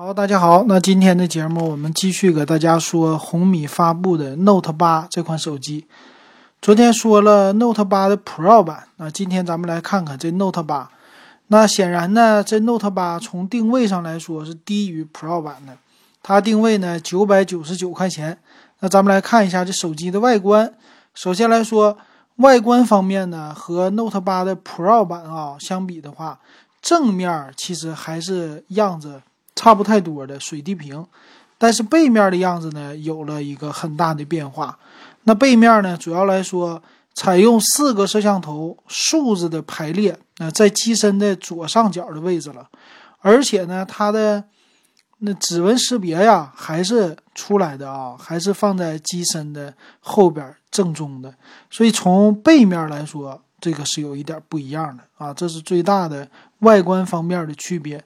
好，大家好，那今天的节目我们继续给大家说红米发布的 Note 八这款手机。昨天说了 Note 八的 Pro 版，那今天咱们来看看这 Note 八。那显然呢，这 Note 八从定位上来说是低于 Pro 版的，它定位呢九百九十九块钱。那咱们来看一下这手机的外观。首先来说，外观方面呢，和 Note 八的 Pro 版啊相比的话，正面其实还是样子。差不太多的水滴屏，但是背面的样子呢有了一个很大的变化。那背面呢，主要来说采用四个摄像头竖着的排列，那在机身的左上角的位置了。而且呢，它的那指纹识别呀还是出来的啊，还是放在机身的后边正中的。所以从背面来说，这个是有一点不一样的啊，这是最大的外观方面的区别。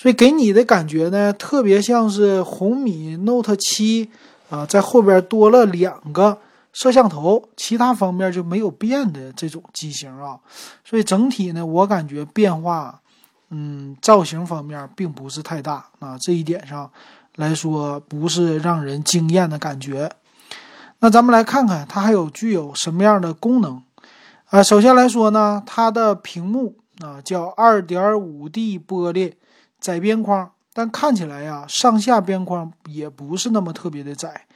所以给你的感觉呢，特别像是红米 Note 七啊，在后边多了两个摄像头，其他方面就没有变的这种机型啊。所以整体呢，我感觉变化，嗯，造型方面并不是太大啊。这一点上来说，不是让人惊艳的感觉。那咱们来看看它还有具有什么样的功能啊？首先来说呢，它的屏幕啊叫二点五 D 玻璃。窄边框，但看起来呀，上下边框也不是那么特别的窄。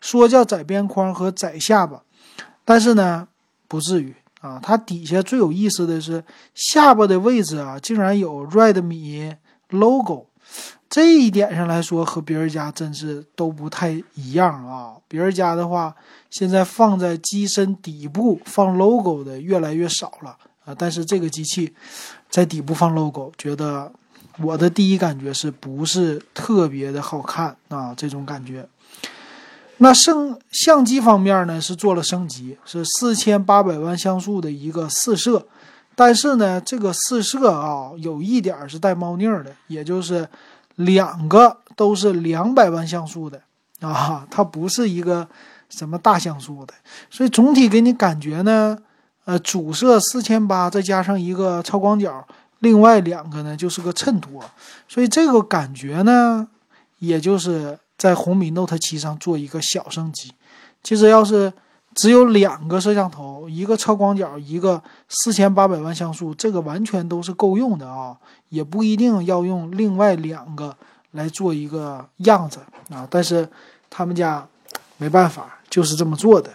说叫窄边框和窄下巴，但是呢，不至于啊。它底下最有意思的是下巴的位置啊，竟然有 Redmi logo。这一点上来说，和别人家真是都不太一样啊。别人家的话，现在放在机身底部放 logo 的越来越少了啊。但是这个机器在底部放 logo，觉得。我的第一感觉是不是特别的好看啊？这种感觉。那升相机方面呢，是做了升级，是四千八百万像素的一个四摄，但是呢，这个四摄啊，有一点是带猫腻的，也就是两个都是两百万像素的啊，它不是一个什么大像素的，所以总体给你感觉呢，呃，主摄四千八，再加上一个超广角。另外两个呢，就是个衬托，所以这个感觉呢，也就是在红米 Note 七上做一个小升级。其实要是只有两个摄像头，一个超广角，一个四千八百万像素，这个完全都是够用的啊，也不一定要用另外两个来做一个样子啊。但是他们家没办法，就是这么做的。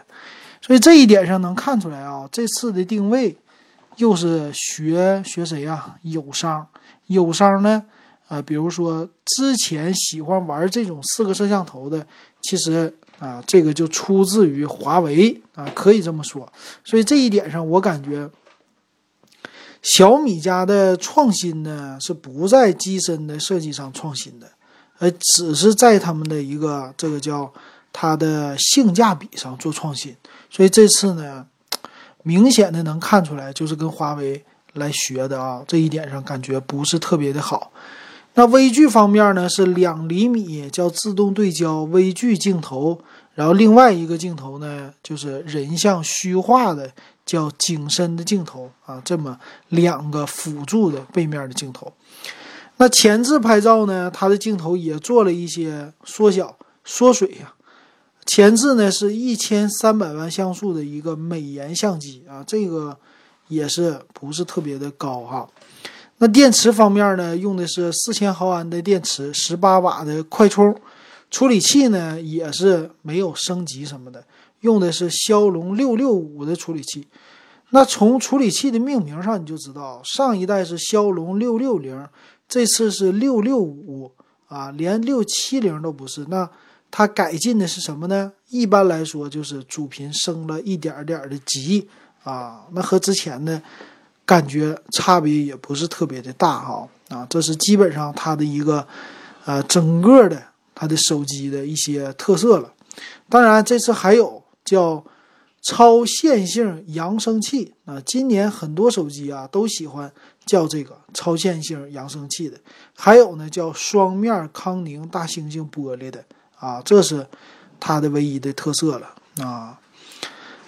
所以这一点上能看出来啊，这次的定位。又是学学谁呀？友商，友商呢？啊，比如说之前喜欢玩这种四个摄像头的，其实啊，这个就出自于华为啊，可以这么说。所以这一点上，我感觉小米家的创新呢，是不在机身的设计上创新的，而只是在他们的一个这个叫它的性价比上做创新。所以这次呢。明显的能看出来，就是跟华为来学的啊，这一点上感觉不是特别的好。那微距方面呢，是两厘米，叫自动对焦微距镜头，然后另外一个镜头呢，就是人像虚化的，叫景深的镜头啊，这么两个辅助的背面的镜头。那前置拍照呢，它的镜头也做了一些缩小、缩水呀。前置呢是一千三百万像素的一个美颜相机啊，这个也是不是特别的高哈。那电池方面呢，用的是四千毫安的电池，十八瓦的快充。处理器呢也是没有升级什么的，用的是骁龙六六五的处理器。那从处理器的命名上你就知道，上一代是骁龙六六零，这次是六六五啊，连六七零都不是。那它改进的是什么呢？一般来说就是主频升了一点点的级啊，那和之前的感觉差别也不是特别的大哈啊，这是基本上它的一个呃整个的它的手机的一些特色了。当然这次还有叫超线性扬声器啊，今年很多手机啊都喜欢叫这个超线性扬声器的，还有呢叫双面康宁大猩猩玻璃的。啊，这是它的唯一的特色了啊。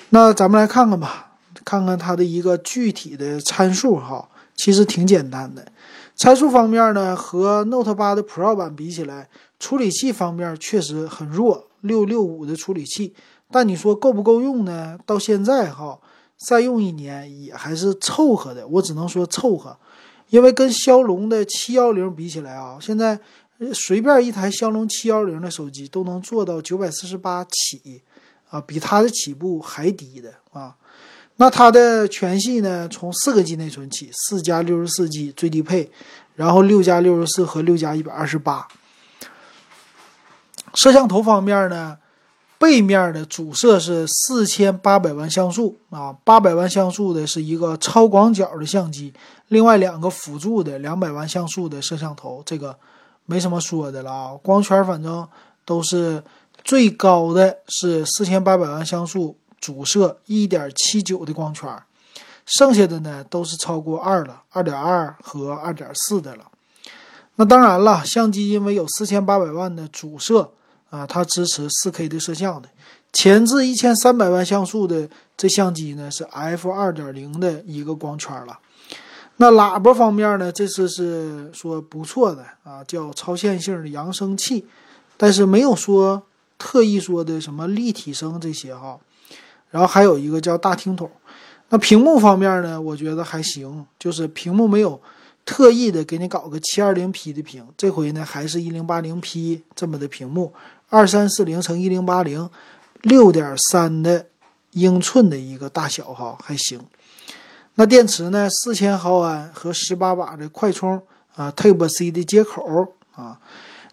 那咱们来看看吧，看看它的一个具体的参数哈，其实挺简单的。参数方面呢，和 Note 八的 Pro 版比起来，处理器方面确实很弱，六六五的处理器。但你说够不够用呢？到现在哈，再用一年也还是凑合的。我只能说凑合，因为跟骁龙的七幺零比起来啊，现在随便一台骁龙七幺零的手机都能做到九百四十八起啊，比它的起步还低的啊。那它的全系呢，从四个 G 内存起，四加六十四 G 最低配，然后六加六十四和六加一百二十八。摄像头方面呢？背面的主摄是四千八百万像素啊，八百万像素的是一个超广角的相机，另外两个辅助的两百万像素的摄像头，这个没什么说的了啊。光圈反正都是最高的是四千八百万像素主摄一点七九的光圈，剩下的呢都是超过二了，二点二和二点四的了。那当然了，相机因为有四千八百万的主摄。啊，它支持 4K 的摄像的，前置一千三百万像素的这相机呢是 f 二点零的一个光圈了。那喇叭方面呢，这次是说不错的啊，叫超线性的扬声器，但是没有说特意说的什么立体声这些哈。然后还有一个叫大听筒。那屏幕方面呢，我觉得还行，就是屏幕没有特意的给你搞个七二零 P 的屏，这回呢还是一零八零 P 这么的屏幕。二三四零乘一零八零，六点三的英寸的一个大小哈，还行。那电池呢？四千毫安和十八瓦的快充啊，Type C 的接口啊。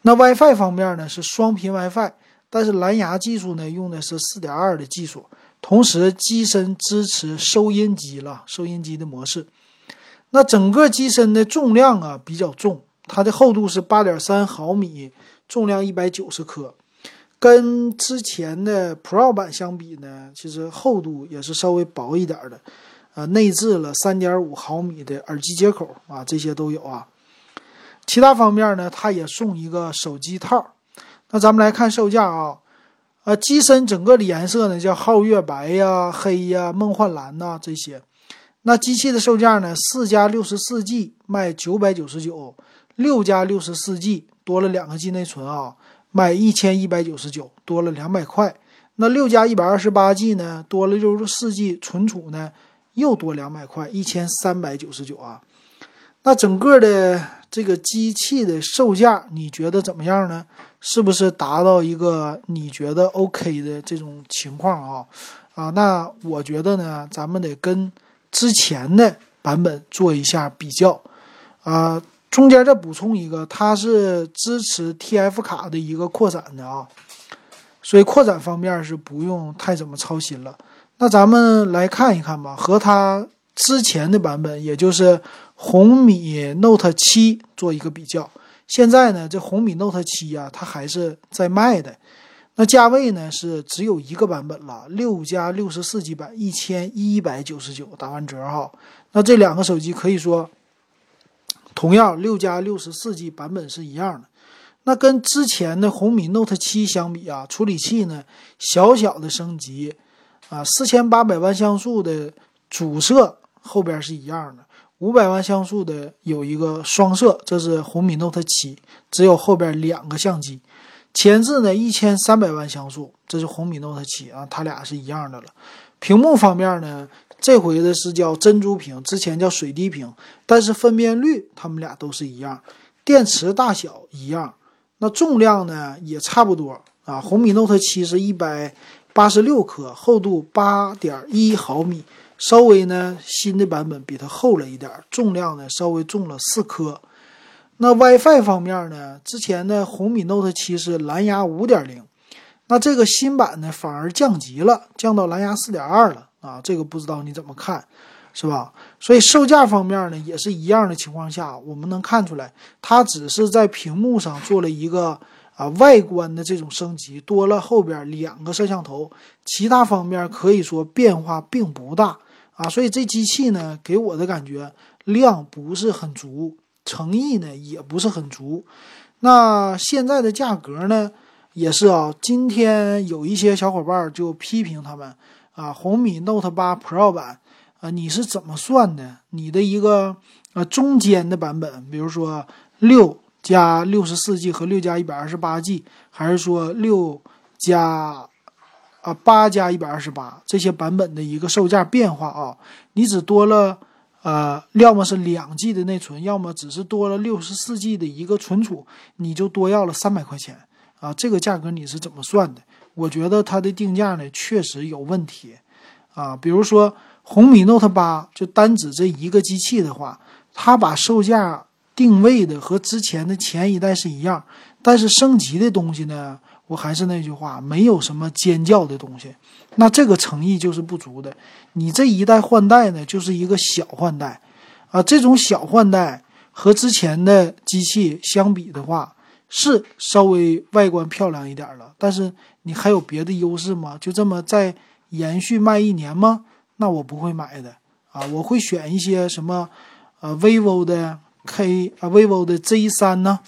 那 WiFi 方面呢是双频 WiFi，但是蓝牙技术呢用的是四点二的技术，同时机身支持收音机了，收音机的模式。那整个机身的重量啊比较重，它的厚度是八点三毫米，重量一百九十克。跟之前的 Pro 版相比呢，其实厚度也是稍微薄一点的，呃，内置了3.5毫米的耳机接口啊，这些都有啊。其他方面呢，它也送一个手机套。那咱们来看售价啊，呃，机身整个的颜色呢叫皓月白呀、黑呀、梦幻蓝呐这些。那机器的售价呢，四加六十四 G 卖九百九十九，六加六十四 G 多了两个 G 内存啊。卖一千一百九十九，多了两百块。那六加一百二十八 G 呢？多了六十四 G 存储呢，又多两百块，一千三百九十九啊。那整个的这个机器的售价，你觉得怎么样呢？是不是达到一个你觉得 OK 的这种情况啊？啊，那我觉得呢，咱们得跟之前的版本做一下比较啊。中间再补充一个，它是支持 TF 卡的一个扩展的啊，所以扩展方面是不用太怎么操心了。那咱们来看一看吧，和它之前的版本，也就是红米 Note 七做一个比较。现在呢，这红米 Note 七啊，它还是在卖的，那价位呢是只有一个版本了，六加六十四 G 版，一千一百九十九，打完折哈。那这两个手机可以说。同样，六加六十四 G 版本是一样的。那跟之前的红米 Note 七相比啊，处理器呢小小的升级啊，四千八百万像素的主摄后边是一样的，五百万像素的有一个双摄，这是红米 Note 七，只有后边两个相机。前置呢一千三百万像素，这是红米 Note 七啊，它俩是一样的了。屏幕方面呢？这回的是叫珍珠屏，之前叫水滴屏，但是分辨率它们俩都是一样，电池大小一样，那重量呢也差不多啊。红米 Note 七是一百八十六颗，厚度八点一毫米，稍微呢新的版本比它厚了一点，重量呢稍微重了四克。那 WiFi 方面呢，之前的红米 Note 七是蓝牙五点零，那这个新版呢反而降级了，降到蓝牙四点二了。啊，这个不知道你怎么看，是吧？所以售价方面呢，也是一样的情况下，我们能看出来，它只是在屏幕上做了一个啊外观的这种升级，多了后边两个摄像头，其他方面可以说变化并不大啊。所以这机器呢，给我的感觉量不是很足，诚意呢也不是很足。那现在的价格呢，也是啊，今天有一些小伙伴就批评他们。啊，红米 Note 八 Pro 版，啊，你是怎么算的？你的一个呃中间的版本，比如说六加六十四 G 和六加一百二十八 G，还是说六加啊八加一百二十八这些版本的一个售价变化啊，你只多了呃，要么是两 G 的内存，要么只是多了六十四 G 的一个存储，你就多要了三百块钱。啊，这个价格你是怎么算的？我觉得它的定价呢确实有问题，啊，比如说红米 Note 八就单指这一个机器的话，它把售价定位的和之前的前一代是一样，但是升级的东西呢，我还是那句话，没有什么尖叫的东西，那这个诚意就是不足的。你这一代换代呢，就是一个小换代，啊，这种小换代和之前的机器相比的话。是稍微外观漂亮一点了，但是你还有别的优势吗？就这么再延续卖一年吗？那我不会买的啊！我会选一些什么，呃，vivo 的 K 啊，vivo 的 Z 三呢，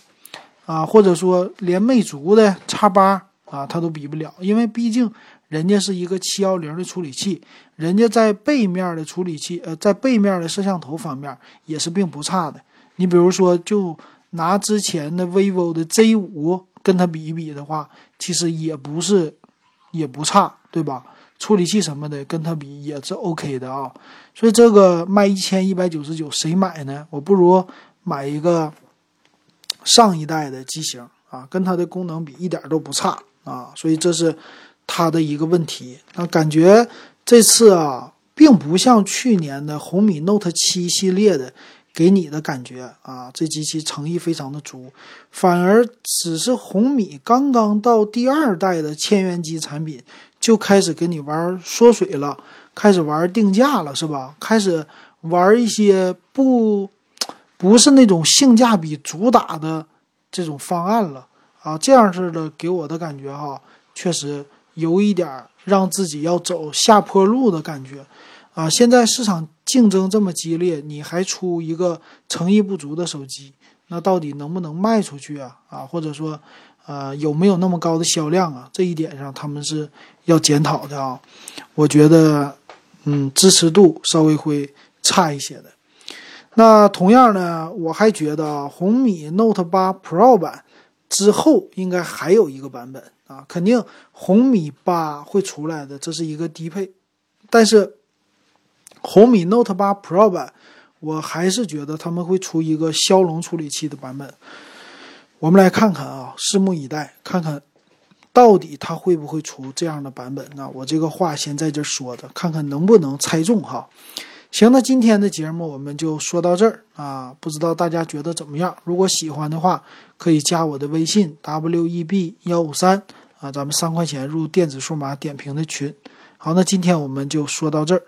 啊，或者说连魅族的 X 八啊，它都比不了，因为毕竟人家是一个七幺零的处理器，人家在背面的处理器，呃，在背面的摄像头方面也是并不差的。你比如说就。拿之前的 vivo 的 Z 五跟它比一比的话，其实也不是，也不差，对吧？处理器什么的跟它比也是 OK 的啊。所以这个卖一千一百九十九，谁买呢？我不如买一个上一代的机型啊，跟它的功能比一点都不差啊。所以这是它的一个问题。那感觉这次啊，并不像去年的红米 Note 七系列的。给你的感觉啊，这机器诚意非常的足，反而只是红米刚刚到第二代的千元机产品就开始跟你玩缩水了，开始玩定价了，是吧？开始玩一些不不是那种性价比主打的这种方案了啊，这样式的给我的感觉哈，确实有一点让自己要走下坡路的感觉。啊，现在市场竞争这么激烈，你还出一个诚意不足的手机，那到底能不能卖出去啊？啊，或者说，呃，有没有那么高的销量啊？这一点上他们是要检讨的啊。我觉得，嗯，支持度稍微会差一些的。那同样呢，我还觉得红米 Note 八 Pro 版之后应该还有一个版本啊，肯定红米八会出来的，这是一个低配，但是。红米 Note 八 Pro 版，我还是觉得他们会出一个骁龙处理器的版本。我们来看看啊，拭目以待，看看到底它会不会出这样的版本。那我这个话先在这说的，看看能不能猜中哈。行，那今天的节目我们就说到这儿啊，不知道大家觉得怎么样？如果喜欢的话，可以加我的微信 w e b 幺五三啊，咱们三块钱入电子数码点评的群。好，那今天我们就说到这儿。